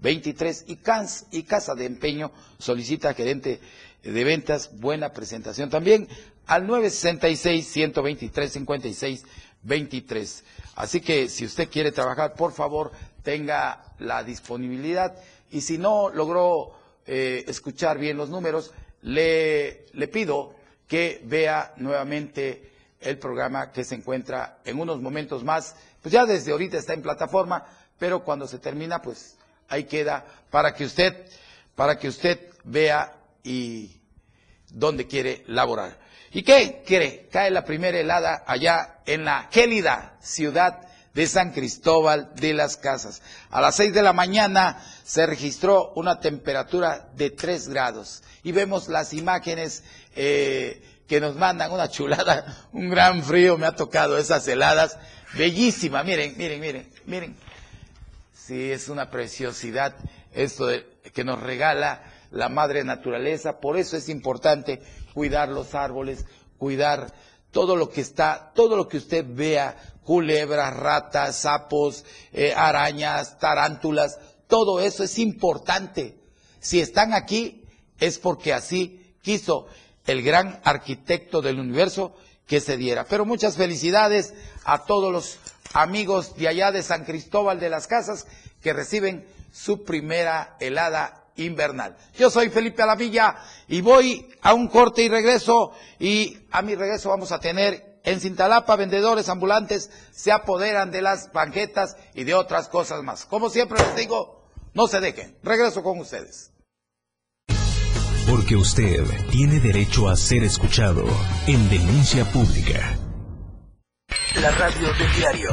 966-134-6723 y, y Casa de Empeño solicita gerente de ventas buena presentación también al 966-123-5623. Así que si usted quiere trabajar, por favor, tenga la disponibilidad y si no logró eh, escuchar bien los números, le, le pido que vea nuevamente el programa que se encuentra en unos momentos más pues ya desde ahorita está en plataforma, pero cuando se termina, pues ahí queda para que usted, para que usted vea y dónde quiere laborar. ¿Y qué quiere? Cae la primera helada allá en la gélida ciudad de San Cristóbal de las Casas. A las seis de la mañana se registró una temperatura de tres grados y vemos las imágenes eh, que nos mandan, una chulada, un gran frío, me ha tocado esas heladas Bellísima, miren, miren, miren, miren. Sí, es una preciosidad esto que nos regala la madre naturaleza. Por eso es importante cuidar los árboles, cuidar todo lo que está, todo lo que usted vea, culebras, ratas, sapos, eh, arañas, tarántulas, todo eso es importante. Si están aquí es porque así quiso el gran arquitecto del universo que se diera. Pero muchas felicidades a todos los amigos de allá de San Cristóbal de las Casas que reciben su primera helada invernal. Yo soy Felipe Alavilla y voy a un corte y regreso y a mi regreso vamos a tener en Cintalapa vendedores ambulantes se apoderan de las banquetas y de otras cosas más. Como siempre les digo, no se dejen. Regreso con ustedes. Porque usted tiene derecho a ser escuchado en denuncia pública. La radio del diario.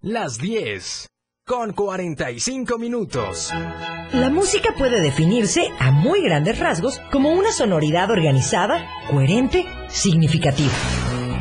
Las 10 con 45 minutos. La música puede definirse a muy grandes rasgos como una sonoridad organizada, coherente, significativa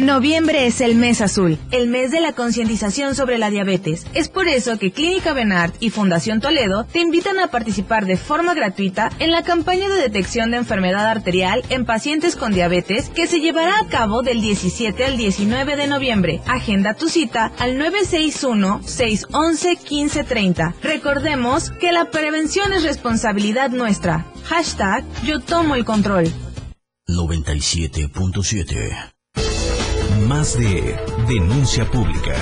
Noviembre es el mes azul, el mes de la concientización sobre la diabetes. Es por eso que Clínica Benart y Fundación Toledo te invitan a participar de forma gratuita en la campaña de detección de enfermedad arterial en pacientes con diabetes que se llevará a cabo del 17 al 19 de noviembre. Agenda tu cita al 961-611-1530. Recordemos que la prevención es responsabilidad nuestra. Hashtag yo tomo el control. 97.7 más de denuncia pública.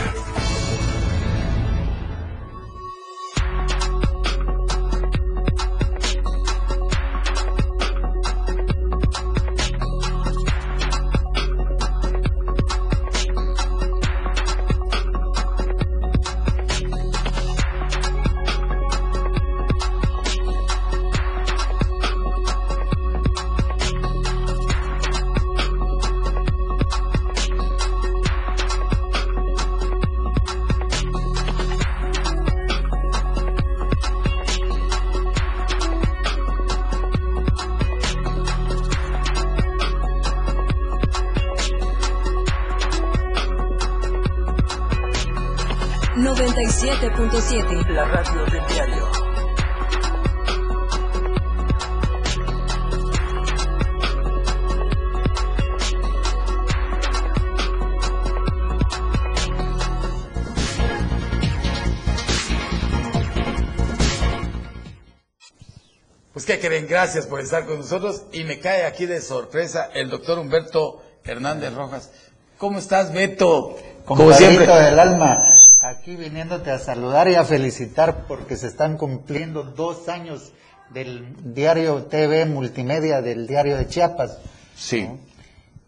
Gracias por estar con nosotros y me cae aquí de sorpresa el doctor Humberto Hernández Rojas. ¿Cómo estás, Beto? Como siempre. del alma aquí viniéndote a saludar y a felicitar porque se están cumpliendo dos años del diario TV multimedia del diario de Chiapas. Sí.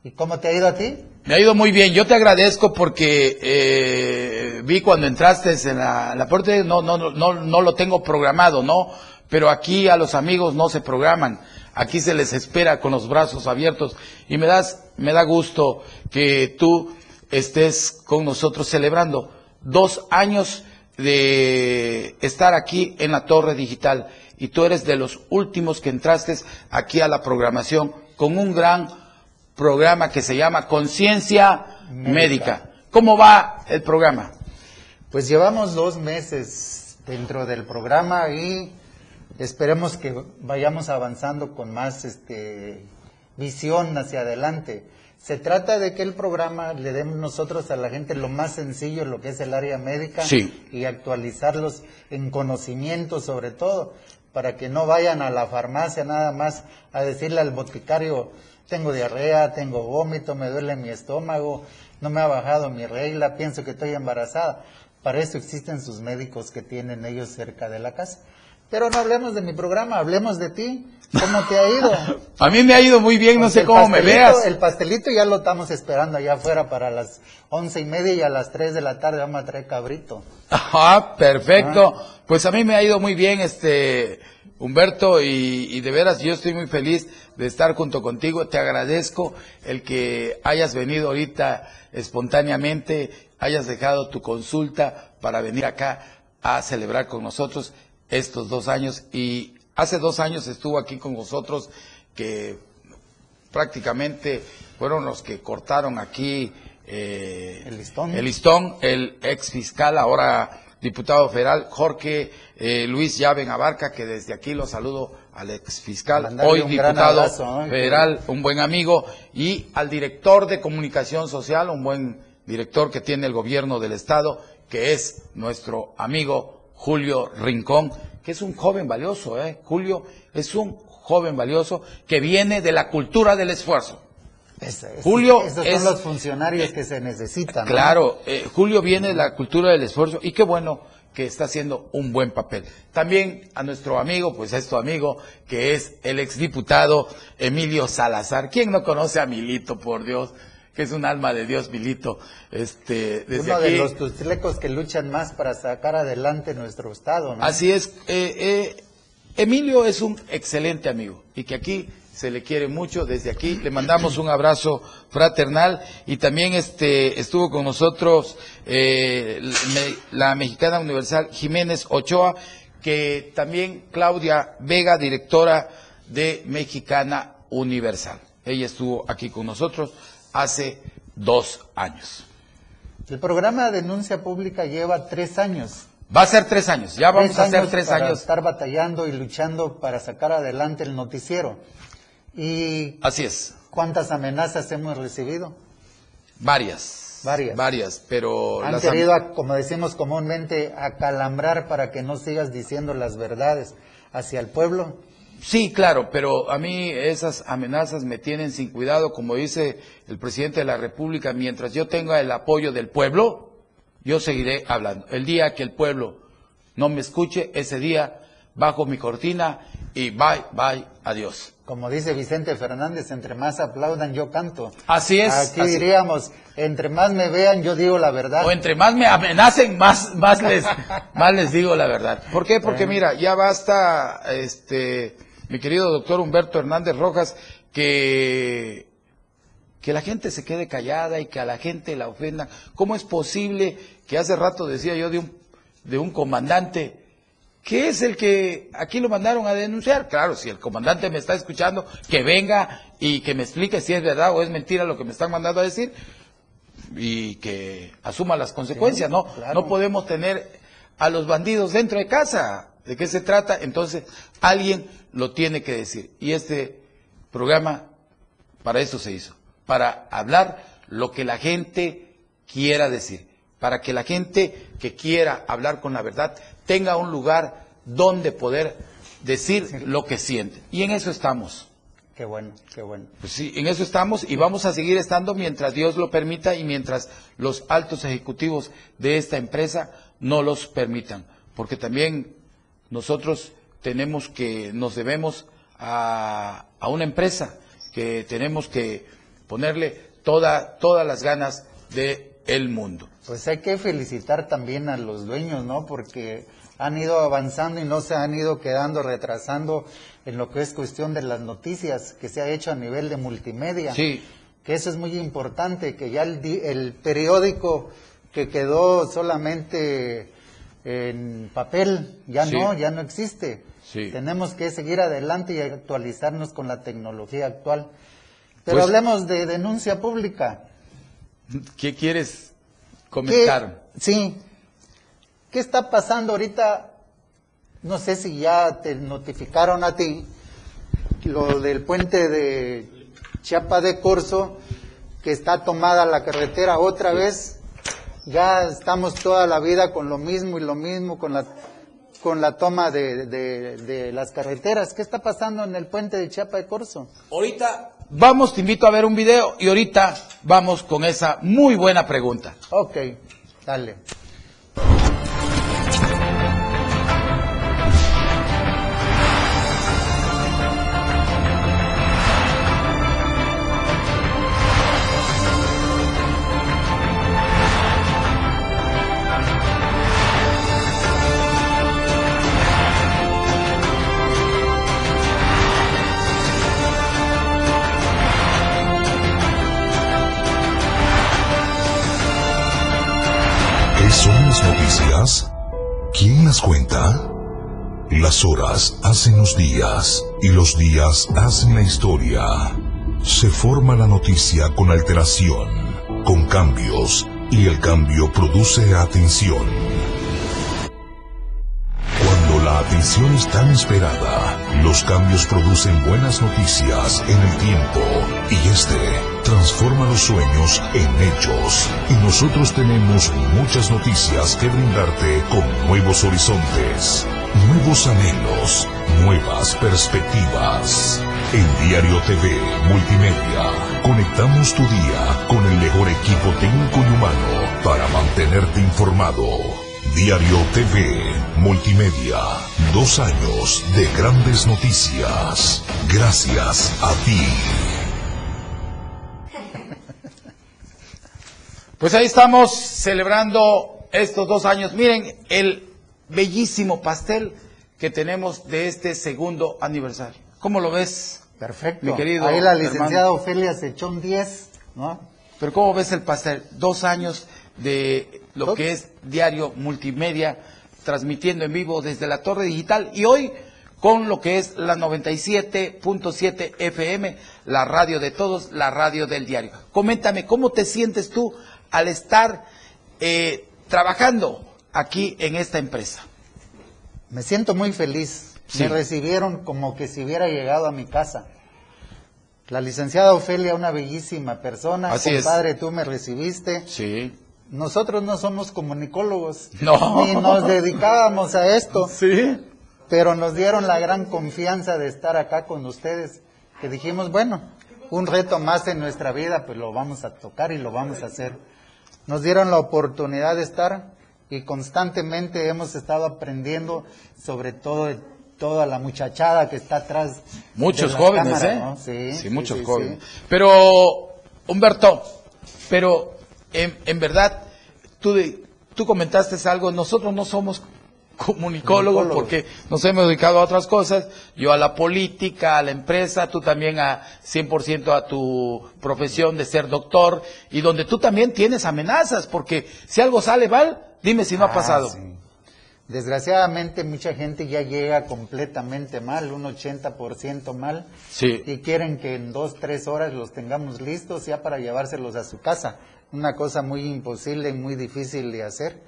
¿Y cómo te ha ido a ti? Me ha ido muy bien. Yo te agradezco porque eh, vi cuando entraste en la, la puerta, no, no, no, no lo tengo programado, ¿no? Pero aquí a los amigos no se programan. Aquí se les espera con los brazos abiertos y me das, me da gusto que tú estés con nosotros celebrando dos años de estar aquí en la torre digital y tú eres de los últimos que entraste aquí a la programación con un gran programa que se llama Conciencia Médica. ¿Cómo va el programa? Pues llevamos dos meses dentro del programa y esperemos que vayamos avanzando con más este, visión hacia adelante. Se trata de que el programa le demos nosotros a la gente lo más sencillo, lo que es el área médica, y actualizarlos en conocimiento sobre todo, para que no vayan a la farmacia nada más a decirle al boticario, tengo diarrea, tengo vómito, me duele mi estómago, no me ha bajado mi regla, pienso que estoy embarazada. Para eso existen sus médicos que tienen ellos cerca de la casa. Pero no hablemos de mi programa, hablemos de ti. ¿Cómo te ha ido? a mí me ha ido muy bien, no sé cómo me veas. El pastelito ya lo estamos esperando allá afuera para las once y media y a las tres de la tarde vamos a traer cabrito. Ah, perfecto. Ah. Pues a mí me ha ido muy bien, este Humberto, y, y de veras yo estoy muy feliz de estar junto contigo. Te agradezco el que hayas venido ahorita espontáneamente, hayas dejado tu consulta para venir acá a celebrar con nosotros estos dos años. Y hace dos años estuvo aquí con nosotros que prácticamente fueron los que cortaron aquí eh, el, listón. el listón, el ex fiscal, ahora diputado federal, Jorge eh, Luis Llaven Abarca, que desde aquí lo saludo al ex fiscal, hoy diputado federal, un buen amigo, y al director de comunicación social, un buen director que tiene el gobierno del estado, que es nuestro amigo Julio Rincón, que es un joven valioso, ¿eh? Julio es un joven valioso que viene de la cultura del esfuerzo. Julio esos es- son los funcionarios que se necesitan. ¿no? Claro, eh, Julio viene de la cultura del esfuerzo y qué bueno que está haciendo un buen papel. También a nuestro amigo, pues es tu amigo, que es el exdiputado Emilio Salazar. ¿Quién no conoce a Milito, por Dios? Que es un alma de Dios, Milito. Este, desde Uno de aquí- los tustlecos que luchan más para sacar adelante nuestro estado, ¿no? Así es. eh, eh, Emilio es un excelente amigo y que aquí se le quiere mucho. Desde aquí le mandamos un abrazo fraternal y también este estuvo con nosotros eh, la mexicana universal Jiménez Ochoa, que también Claudia Vega, directora de Mexicana Universal. Ella estuvo aquí con nosotros hace dos años. El programa Denuncia Pública lleva tres años. Va a ser tres años, ya vamos a hacer tres para años. estar batallando y luchando para sacar adelante el noticiero. ¿Y Así es. cuántas amenazas hemos recibido? Varias. Varias. Varias, pero Han las querido, a- como decimos comúnmente, acalambrar para que no sigas diciendo las verdades hacia el pueblo. Sí, claro, pero a mí esas amenazas me tienen sin cuidado, como dice el presidente de la República, mientras yo tenga el apoyo del pueblo, yo seguiré hablando. El día que el pueblo no me escuche, ese día bajo mi cortina y bye, bye, adiós. Como dice Vicente Fernández, entre más aplaudan yo canto. Así es, Aquí así- diríamos, entre más me vean yo digo la verdad. O entre más me amenacen, más, más les, más les digo la verdad. ¿Por qué? Porque mira, ya basta, este, mi querido doctor Humberto Hernández Rojas, que, que la gente se quede callada y que a la gente la ofendan. ¿Cómo es posible que hace rato decía yo de un, de un comandante que es el que aquí lo mandaron a denunciar? Claro, si el comandante me está escuchando, que venga y que me explique si es verdad o es mentira lo que me están mandando a decir y que asuma las consecuencias, ¿no? claro. No podemos tener a los bandidos dentro de casa. ¿De qué se trata? Entonces, alguien lo tiene que decir. Y este programa para eso se hizo, para hablar lo que la gente quiera decir, para que la gente que quiera hablar con la verdad tenga un lugar donde poder decir lo que siente. Y en eso estamos. Qué bueno, qué bueno. Pues sí, en eso estamos y vamos a seguir estando mientras Dios lo permita y mientras los altos ejecutivos de esta empresa no los permitan. Porque también nosotros tenemos que, nos debemos a, a una empresa que tenemos que ponerle toda, todas las ganas del el mundo. Pues hay que felicitar también a los dueños, ¿no? Porque han ido avanzando y no se han ido quedando retrasando en lo que es cuestión de las noticias que se ha hecho a nivel de multimedia. Sí. Que eso es muy importante, que ya el, el periódico que quedó solamente en papel, ya Sí. no, ya no existe. Sí. Tenemos que seguir adelante y actualizarnos con la tecnología actual. Pero Pues- hablemos de denuncia pública. ¿Qué quieres comentar? ¿Qué- sí. ¿Qué está pasando ahorita? No sé si ya te notificaron a ti lo del puente de Chiapa de Corzo, que está tomada la carretera otra vez. Ya estamos toda la vida con lo mismo y lo mismo, con la, con la toma de, de- de las carreteras. ¿Qué está pasando en el puente de Chiapa de Corzo? Ahorita vamos, te invito a ver un video y ahorita vamos con esa muy buena pregunta. Ok, dale. Las horas hacen los días y los días hacen la historia. Se forma la noticia con alteración, con cambios, y el cambio produce atención. Cuando la atención es tan esperada, los cambios producen buenas noticias en el tiempo y este transforma los sueños en hechos. Y nosotros tenemos muchas noticias que brindarte con nuevos horizontes, nuevos anhelos, nuevas perspectivas. en Diario TV Multimedia. Conectamos tu día con el mejor equipo técnico y humano para mantenerte informado. Diario TV Multimedia. Dos años de grandes noticias. Gracias a ti. Pues ahí estamos celebrando estos dos años. Miren el bellísimo pastel que tenemos de este segundo aniversario. ¿Cómo lo ves? Perfecto. Mi querido Ahí la licenciada hermano? Ofelia se echó un 10, ¿no? Pero ¿cómo ves el pastel? Dos años de lo que es diario multimedia, transmitiendo en vivo desde la torre digital y hoy con lo que es la 97.7 FM, la radio de todos, la radio del diario. Coméntame, ¿cómo te sientes tú al estar eh, trabajando aquí en esta empresa? Me siento muy feliz. Sí. Me recibieron como que si hubiera llegado a mi casa. La licenciada Ofelia, una bellísima persona. Así es. Compadre, tú me recibiste. Sí. Nosotros no somos comunicólogos. No. Ni nos dedicábamos a esto. Sí. Pero nos dieron la gran confianza de estar acá con ustedes. Que dijimos, bueno, un reto más en nuestra vida, pues lo vamos a tocar y lo vamos a hacer. Nos dieron la oportunidad de estar y constantemente hemos estado aprendiendo sobre todo de toda la muchachada que está atrás. Muchos de la jóvenes, cámara, ¿eh? ¿no? Sí, Sí, muchos sí, jóvenes. Pero, Humberto, pero en, en verdad, tú, de- tú comentaste algo, nosotros no somos comunicólogos Comunicólogos. porque nos hemos dedicado a otras cosas, yo a la política, a la empresa, tú también a 100% a tu profesión de ser doctor y donde tú también tienes amenazas porque si algo sale mal, dime si no ha Ah, pasado. sí. Desgraciadamente mucha gente ya llega completamente mal, un 80% mal, Sí. y quieren que en dos, tres horas los tengamos listos ya para llevárselos a su casa. Una cosa muy imposible y muy difícil de hacer.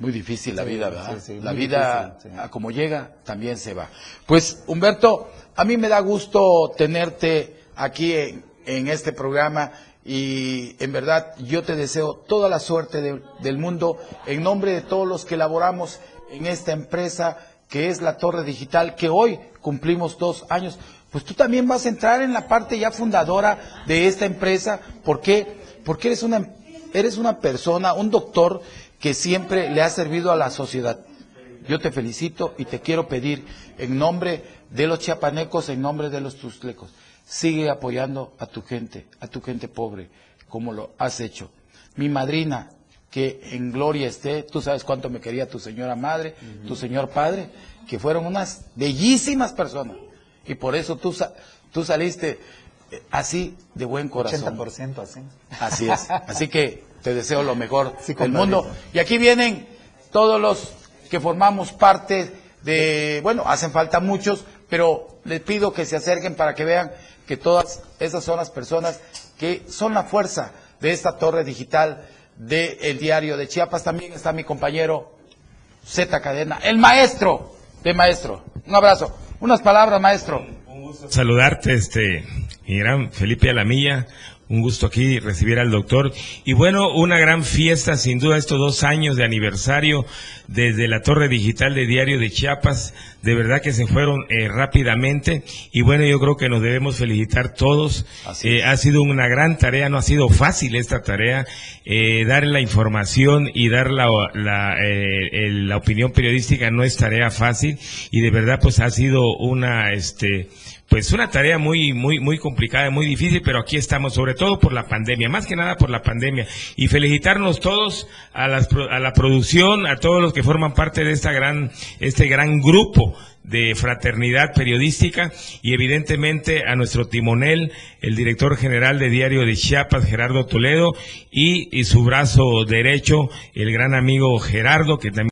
Muy difícil la Sí, vida, ¿verdad? sí, sí, la vida, difícil, a como llega, también se va. Pues, Humberto, a mí me da gusto tenerte aquí en, en este programa y en verdad yo te deseo toda la suerte de- del mundo en nombre de todos los que laboramos en esta empresa que es la Torre Digital, que hoy cumplimos dos años. Pues tú también vas a entrar en la parte ya fundadora de esta empresa. ¿Por qué? Porque eres una, eres una persona, un doctor que siempre le ha servido a la sociedad. Yo te felicito y te quiero pedir en nombre de los chiapanecos, en nombre de los tuzlecos, sigue apoyando a tu gente, a tu gente pobre, como lo has hecho. Mi madrina, que en gloria esté, tú sabes cuánto me quería tu señora madre, tu señor padre, que fueron unas bellísimas personas. Y por eso tú, tú saliste eh, así de buen corazón. 80% así. Así es. Así que te deseo lo mejor Sí, del mundo. Y aquí vienen todos los que formamos parte de, bueno, hacen falta muchos, pero les pido que se acerquen para que vean que todas esas son las personas que son la fuerza de esta torre digital del diario de Chiapas. También está mi compañero Z Cadena, el maestro de maestro. Un abrazo. Unas palabras, maestro. saludarte, este, gran Felipe Alamilla. Un gusto aquí recibir al doctor. Y bueno, una gran fiesta, sin duda, estos dos años de aniversario desde la Torre Digital de Diario de Chiapas. De verdad que se fueron eh, rápidamente. Y bueno, yo creo que nos debemos felicitar todos. Eh, ha sido una gran tarea, no ha sido fácil esta tarea. Eh, dar la información y dar la, la, eh, la opinión periodística no es tarea fácil. Y de verdad, pues ha sido una, este, pues una tarea muy, muy, muy complicada, muy difícil, pero aquí estamos, sobre todo por la pandemia, más que nada por la pandemia. Y felicitarnos todos a, las a la producción, a todos los que forman parte de esta gran, este gran grupo de fraternidad periodística y evidentemente a nuestro timonel, el director general de Diario de Chiapas, Gerardo Toledo, y, y su brazo derecho, el gran amigo Gerardo, que también